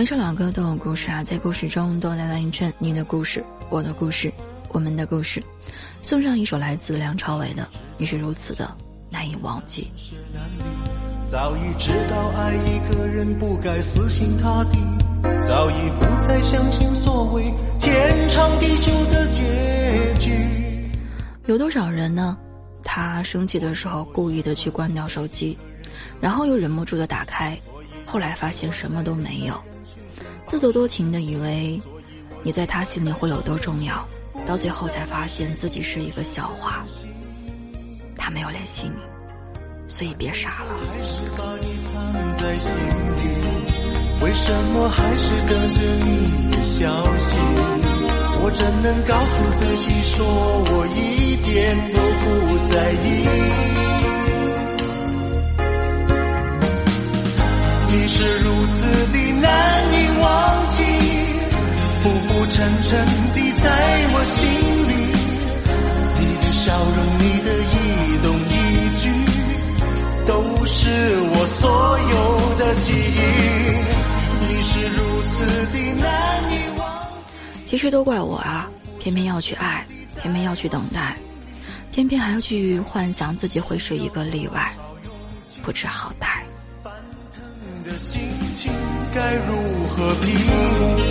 每首老歌都有故事啊，在故事中都带来一阵你的故事、我的故事、我们的故事。送上一首来自梁朝伟的《你是如此的难以忘记》。早已知道爱一个人不该死心塌地，早已不再相信所谓天长地久的结局。有多少人呢？他生气的时候故意的去关掉手机，然后又忍不住的打开，后来发现什么都没有。自作多情的以为你在他心里会有多重要，到最后才发现自己是一个笑话。他没有联系你，所以别傻了。还是把你藏在心里，为什么还是等着你的消息？我怎能告诉自己说我一点都不在意？浮浮沉沉的在我心里。你的笑容，你的一动一举，都是我所有的记忆。你是如此的难以忘记。其实都怪我啊，偏偏要去爱，偏偏要去等待，偏偏还要去幻想自己会是一个例外，不知好歹。心情该如何平静？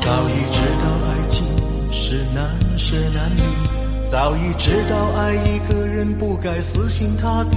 早已知道爱情是难舍难离，早已知道爱一个人不该死心塌地。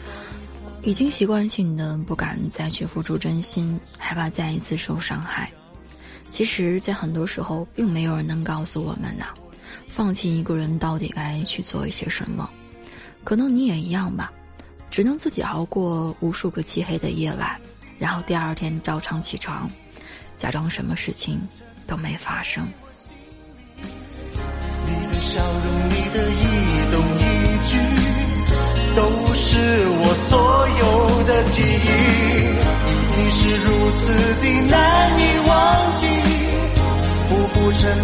已经习惯性的不敢再去付出真心，害怕再一次受伤害。其实，在很多时候，并没有人能告诉我们呐，放弃一个人到底该去做一些什么。可能你也一样吧，只能自己熬过无数个漆黑的夜晚，然后第二天照常起床，假装什么事情都没发生。你的笑容，你的一动一举。都是我所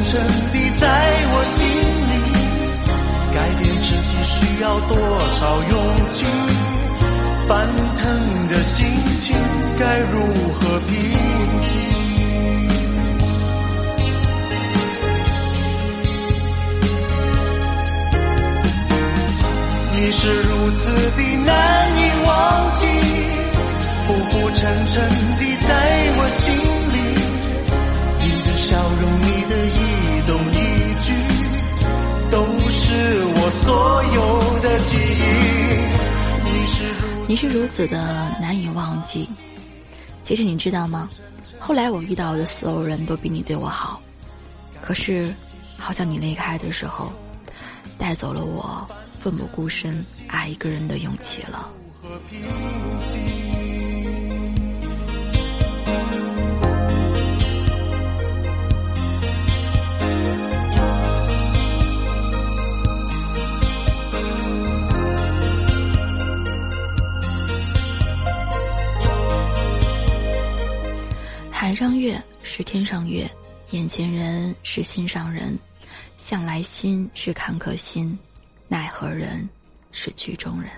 浮沉沉的在我心里。改变自己需要多少勇气？翻腾的心情该如何平静？你是如此的难你是如此的难以忘记。其实你知道吗？后来我遇到的所有人都比你对我好，可是，好像你离开的时候，带走了我。奋不顾身爱一个人的勇气了。上月是天上月，眼前人是心上人，向来心是坎坷心。奈何人是局中人。